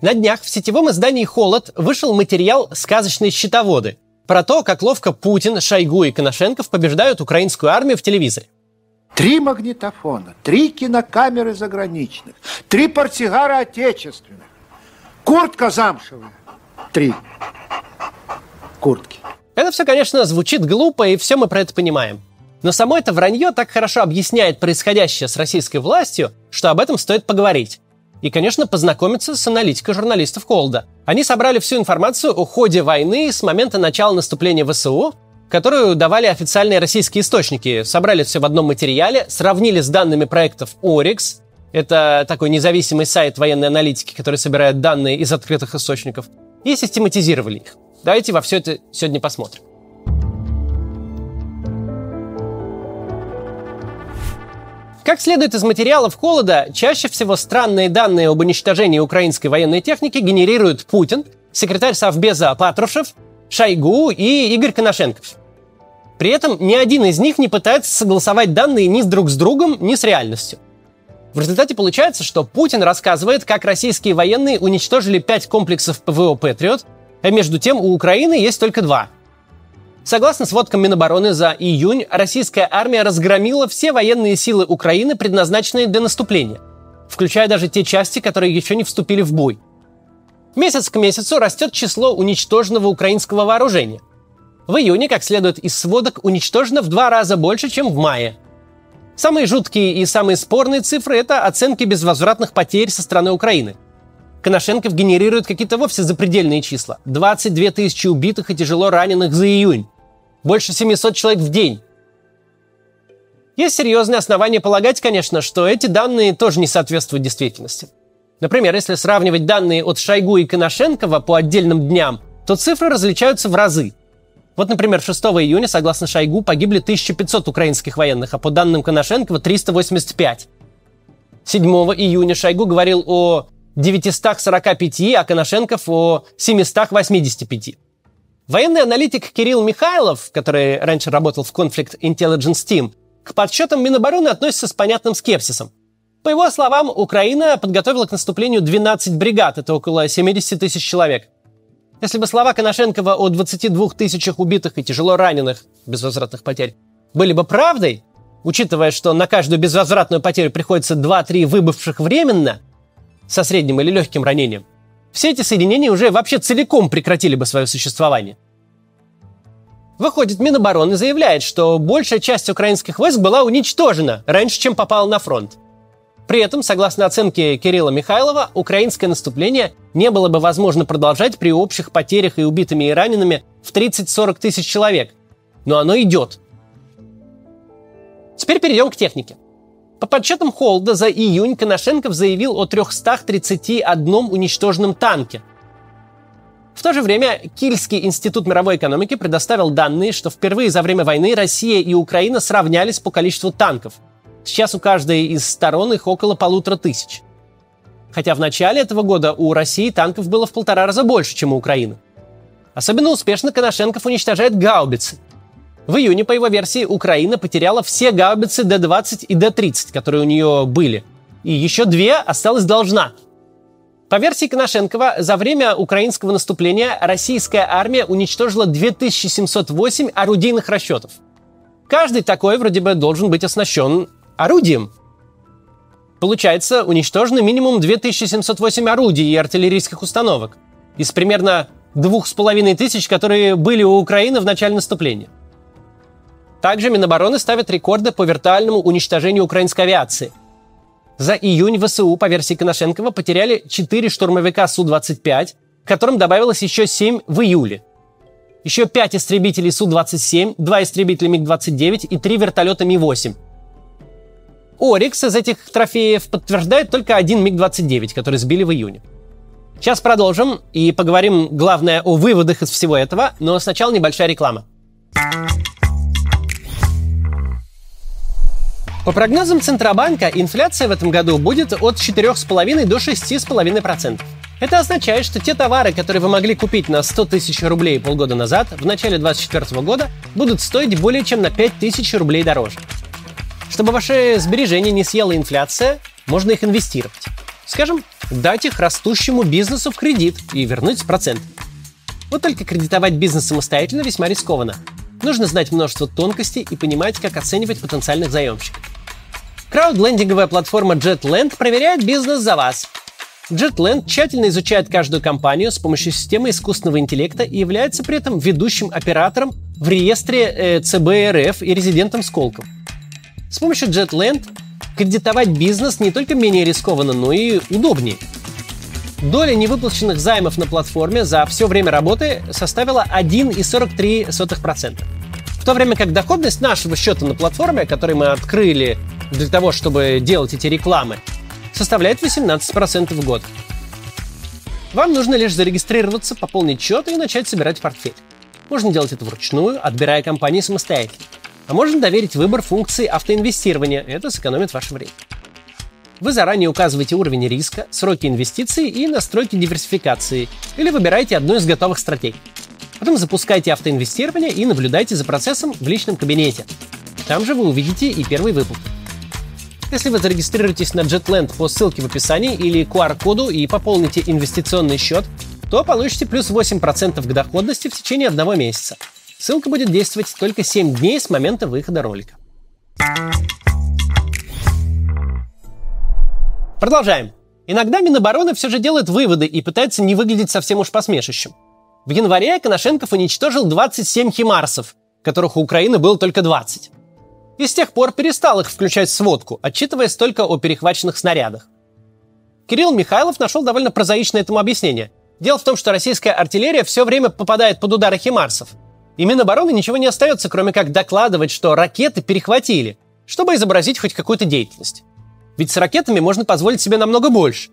На днях в сетевом издании «Холод» вышел материал «Сказочные счетоводы» про то, как ловко Путин, Шойгу и Коношенков побеждают украинскую армию в телевизоре. Три магнитофона, три кинокамеры заграничных, три портсигара отечественных, куртка замшевая, три куртки. Это все, конечно, звучит глупо, и все мы про это понимаем. Но само это вранье так хорошо объясняет происходящее с российской властью, что об этом стоит поговорить. И, конечно, познакомиться с аналитикой журналистов Холда. Они собрали всю информацию о ходе войны с момента начала наступления ВСУ, которую давали официальные российские источники. Собрали все в одном материале, сравнили с данными проектов Orix, это такой независимый сайт военной аналитики, который собирает данные из открытых источников, и систематизировали их. Давайте во все это сегодня посмотрим. Как следует из материалов Холода, чаще всего странные данные об уничтожении украинской военной техники генерируют Путин, секретарь Совбеза Патрушев, Шойгу и Игорь Коношенков. При этом ни один из них не пытается согласовать данные ни с друг с другом, ни с реальностью. В результате получается, что Путин рассказывает, как российские военные уничтожили пять комплексов ПВО «Патриот», а между тем у Украины есть только два. Согласно сводкам Минобороны за июнь, российская армия разгромила все военные силы Украины, предназначенные для наступления, включая даже те части, которые еще не вступили в бой. Месяц к месяцу растет число уничтоженного украинского вооружения. В июне, как следует из сводок, уничтожено в два раза больше, чем в мае. Самые жуткие и самые спорные цифры – это оценки безвозвратных потерь со стороны Украины – Коношенков генерирует какие-то вовсе запредельные числа. 22 тысячи убитых и тяжело раненых за июнь. Больше 700 человек в день. Есть серьезные основания полагать, конечно, что эти данные тоже не соответствуют действительности. Например, если сравнивать данные от Шойгу и Коношенкова по отдельным дням, то цифры различаются в разы. Вот, например, 6 июня, согласно Шойгу, погибли 1500 украинских военных, а по данным Коношенкова 385. 7 июня Шойгу говорил о 945, а Коношенков о 785. Военный аналитик Кирилл Михайлов, который раньше работал в Conflict Intelligence Team, к подсчетам Минобороны относится с понятным скепсисом. По его словам, Украина подготовила к наступлению 12 бригад, это около 70 тысяч человек. Если бы слова Коношенкова о 22 тысячах убитых и тяжело раненых, безвозвратных потерь, были бы правдой, учитывая, что на каждую безвозвратную потерю приходится 2-3 выбывших временно, со средним или легким ранением, все эти соединения уже вообще целиком прекратили бы свое существование. Выходит, Минобороны заявляет, что большая часть украинских войск была уничтожена раньше, чем попала на фронт. При этом, согласно оценке Кирилла Михайлова, украинское наступление не было бы возможно продолжать при общих потерях и убитыми и ранеными в 30-40 тысяч человек. Но оно идет. Теперь перейдем к технике. По подсчетам Холда за июнь Коношенков заявил о 331 уничтоженном танке. В то же время Кильский институт мировой экономики предоставил данные, что впервые за время войны Россия и Украина сравнялись по количеству танков. Сейчас у каждой из сторон их около полутора тысяч. Хотя в начале этого года у России танков было в полтора раза больше, чем у Украины. Особенно успешно Коношенков уничтожает гаубицы – в июне, по его версии, Украина потеряла все гаубицы Д-20 и Д-30, которые у нее были. И еще две осталась должна. По версии Коношенкова, за время украинского наступления российская армия уничтожила 2708 орудийных расчетов. Каждый такой вроде бы должен быть оснащен орудием. Получается, уничтожено минимум 2708 орудий и артиллерийских установок из примерно двух с половиной тысяч, которые были у Украины в начале наступления. Также Минобороны ставит рекорды по виртуальному уничтожению украинской авиации. За июнь ВСУ, по версии Коношенкова, потеряли 4 штурмовика Су-25, к которым добавилось еще 7 в июле. Еще 5 истребителей Су-27, 2 истребителя МиГ-29 и 3 вертолета Ми-8. Орикс из этих трофеев подтверждает только один МиГ-29, который сбили в июне. Сейчас продолжим и поговорим, главное, о выводах из всего этого, но сначала небольшая реклама. По прогнозам Центробанка, инфляция в этом году будет от 4,5 до 6,5%. Это означает, что те товары, которые вы могли купить на 100 тысяч рублей полгода назад, в начале 2024 года будут стоить более чем на 5 тысяч рублей дороже. Чтобы ваши сбережения не съела инфляция, можно их инвестировать. Скажем, дать их растущему бизнесу в кредит и вернуть процент. Вот только кредитовать бизнес самостоятельно весьма рискованно. Нужно знать множество тонкостей и понимать, как оценивать потенциальных заемщиков. Краудлендинговая платформа JetLand проверяет бизнес за вас. JetLand тщательно изучает каждую компанию с помощью системы искусственного интеллекта и является при этом ведущим оператором в реестре э, ЦБ и резидентом Сколково. С помощью JetLand кредитовать бизнес не только менее рискованно, но и удобнее. Доля невыплаченных займов на платформе за все время работы составила 1,43%. То время как доходность нашего счета на платформе, который мы открыли для того, чтобы делать эти рекламы, составляет 18% в год. Вам нужно лишь зарегистрироваться, пополнить счет и начать собирать портфель. Можно делать это вручную, отбирая компании самостоятельно. А можно доверить выбор функции автоинвестирования. Это сэкономит ваше время. Вы заранее указываете уровень риска, сроки инвестиций и настройки диверсификации, или выбираете одну из готовых стратегий. Потом запускайте автоинвестирование и наблюдайте за процессом в личном кабинете. Там же вы увидите и первый выплат. Если вы зарегистрируетесь на JetLand по ссылке в описании или QR-коду и пополните инвестиционный счет, то получите плюс 8% к доходности в течение одного месяца – Ссылка будет действовать только 7 дней с момента выхода ролика. Продолжаем. Иногда Минобороны все же делает выводы и пытается не выглядеть совсем уж посмешищем. В январе Коношенков уничтожил 27 химарсов, которых у Украины было только 20. И с тех пор перестал их включать в сводку, отчитываясь только о перехваченных снарядах. Кирилл Михайлов нашел довольно прозаичное этому объяснение. Дело в том, что российская артиллерия все время попадает под удары химарсов – и Минобороны ничего не остается, кроме как докладывать, что ракеты перехватили, чтобы изобразить хоть какую-то деятельность. Ведь с ракетами можно позволить себе намного больше.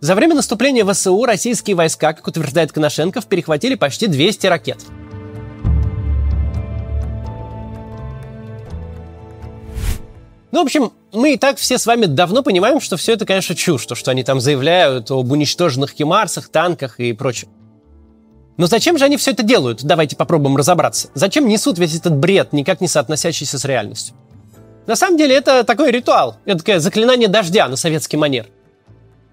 За время наступления ВСУ российские войска, как утверждает Коношенков, перехватили почти 200 ракет. Ну, в общем, мы и так все с вами давно понимаем, что все это, конечно, чушь, то, что они там заявляют об уничтоженных химарсах, танках и прочем. Но зачем же они все это делают? Давайте попробуем разобраться. Зачем несут весь этот бред, никак не соотносящийся с реальностью? На самом деле это такой ритуал, это такое заклинание дождя на советский манер.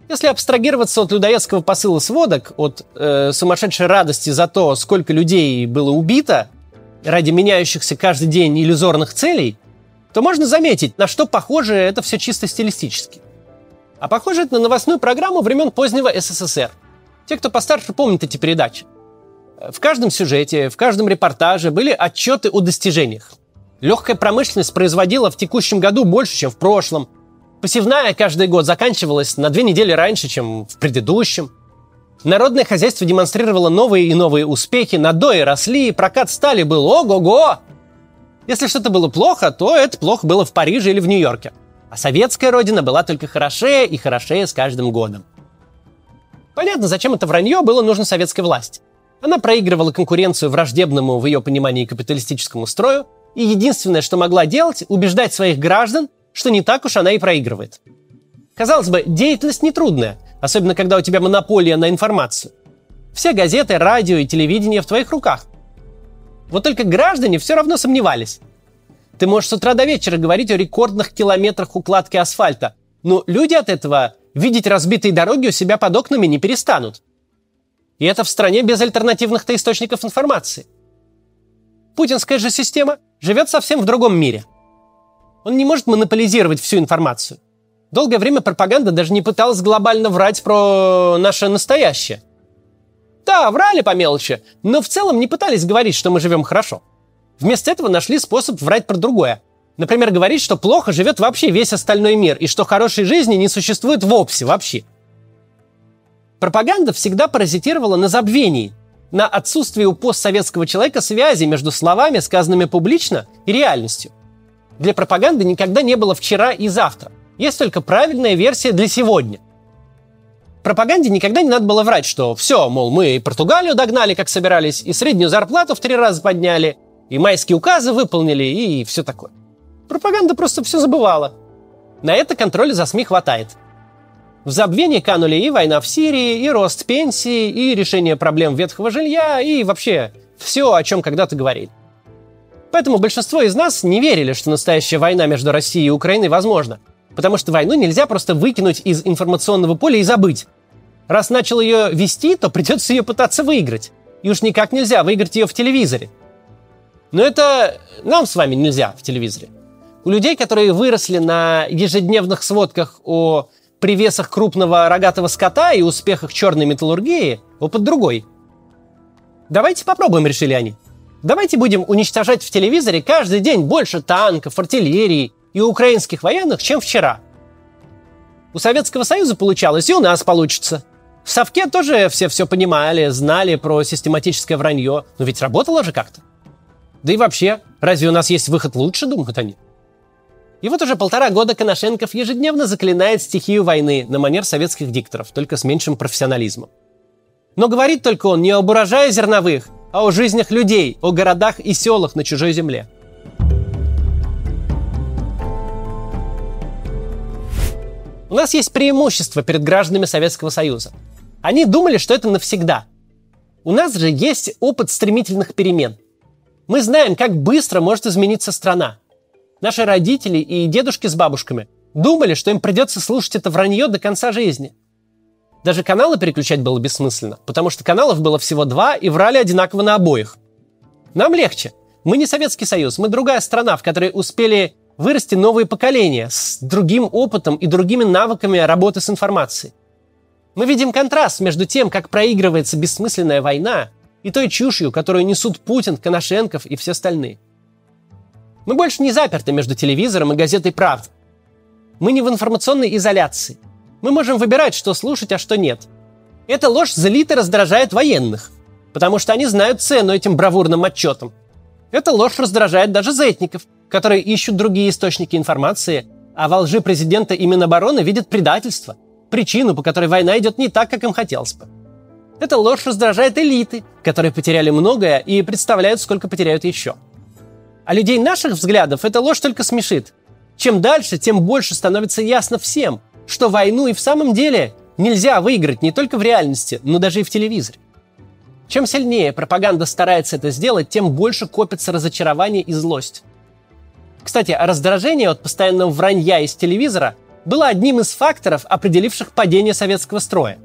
Если абстрагироваться от людоедского посыла сводок, от э, сумасшедшей радости за то, сколько людей было убито ради меняющихся каждый день иллюзорных целей, то можно заметить, на что похоже это все чисто стилистически. А похоже это на новостную программу времен позднего СССР. Те, кто постарше, помнят эти передачи. В каждом сюжете, в каждом репортаже были отчеты о достижениях. Легкая промышленность производила в текущем году больше, чем в прошлом. Посевная каждый год заканчивалась на две недели раньше, чем в предыдущем. Народное хозяйство демонстрировало новые и новые успехи, надои росли, прокат стали был ого-го. Если что-то было плохо, то это плохо было в Париже или в Нью-Йорке. А советская родина была только хорошее и хорошее с каждым годом. Понятно, зачем это вранье было нужно советской власти. Она проигрывала конкуренцию враждебному в ее понимании капиталистическому строю, и единственное, что могла делать, убеждать своих граждан, что не так уж она и проигрывает. Казалось бы, деятельность нетрудная, особенно когда у тебя монополия на информацию. Все газеты, радио и телевидение в твоих руках. Вот только граждане все равно сомневались. Ты можешь с утра до вечера говорить о рекордных километрах укладки асфальта, но люди от этого видеть разбитые дороги у себя под окнами не перестанут. И это в стране без альтернативных-то источников информации. Путинская же система живет совсем в другом мире. Он не может монополизировать всю информацию. Долгое время пропаганда даже не пыталась глобально врать про наше настоящее. Да, врали по мелочи, но в целом не пытались говорить, что мы живем хорошо. Вместо этого нашли способ врать про другое. Например, говорить, что плохо живет вообще весь остальной мир, и что хорошей жизни не существует вовсе вообще – Пропаганда всегда паразитировала на забвении, на отсутствии у постсоветского человека связи между словами, сказанными публично, и реальностью. Для пропаганды никогда не было вчера и завтра. Есть только правильная версия для сегодня. Пропаганде никогда не надо было врать, что все, мол, мы и Португалию догнали, как собирались, и среднюю зарплату в три раза подняли, и майские указы выполнили, и все такое. Пропаганда просто все забывала. На это контроля за СМИ хватает – в забвение канули и война в Сирии, и рост пенсии, и решение проблем ветхого жилья, и вообще все, о чем когда-то говорили. Поэтому большинство из нас не верили, что настоящая война между Россией и Украиной возможна. Потому что войну нельзя просто выкинуть из информационного поля и забыть. Раз начал ее вести, то придется ее пытаться выиграть. И уж никак нельзя выиграть ее в телевизоре. Но это нам с вами нельзя в телевизоре. У людей, которые выросли на ежедневных сводках о привесах крупного рогатого скота и успехах черной металлургии, опыт другой. Давайте попробуем, решили они. Давайте будем уничтожать в телевизоре каждый день больше танков, артиллерии и украинских военных, чем вчера. У Советского Союза получалось, и у нас получится. В Совке тоже все все понимали, знали про систематическое вранье, но ведь работало же как-то. Да и вообще, разве у нас есть выход лучше, думают они? И вот уже полтора года Коношенков ежедневно заклинает стихию войны на манер советских дикторов, только с меньшим профессионализмом. Но говорит только он не об урожае зерновых, а о жизнях людей, о городах и селах на чужой земле. У нас есть преимущество перед гражданами Советского Союза. Они думали, что это навсегда. У нас же есть опыт стремительных перемен. Мы знаем, как быстро может измениться страна. Наши родители и дедушки с бабушками думали, что им придется слушать это вранье до конца жизни – даже каналы переключать было бессмысленно, потому что каналов было всего два и врали одинаково на обоих. Нам легче. Мы не Советский Союз, мы другая страна, в которой успели вырасти новые поколения с другим опытом и другими навыками работы с информацией. Мы видим контраст между тем, как проигрывается бессмысленная война, и той чушью, которую несут Путин, Коношенков и все остальные. Мы больше не заперты между телевизором и газетой «Правда». Мы не в информационной изоляции – мы можем выбирать, что слушать, а что нет. Эта ложь злит и раздражает военных, потому что они знают цену этим бравурным отчетам. Эта ложь раздражает даже зетников, которые ищут другие источники информации, а во лжи президента и Минобороны видят предательство, причину, по которой война идет не так, как им хотелось бы. Эта ложь раздражает элиты, которые потеряли многое и представляют, сколько потеряют еще. А людей наших взглядов эта ложь только смешит. Чем дальше, тем больше становится ясно всем, что войну и в самом деле нельзя выиграть не только в реальности, но даже и в телевизоре. Чем сильнее пропаганда старается это сделать, тем больше копится разочарование и злость. Кстати, раздражение от постоянного вранья из телевизора было одним из факторов, определивших падение советского строя.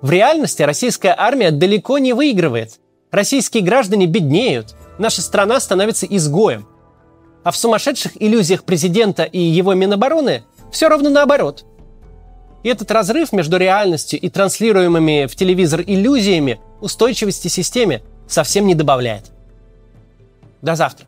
В реальности российская армия далеко не выигрывает. Российские граждане беднеют, наша страна становится изгоем. А в сумасшедших иллюзиях президента и его Минобороны все ровно наоборот. И этот разрыв между реальностью и транслируемыми в телевизор иллюзиями устойчивости системе совсем не добавляет. До завтра.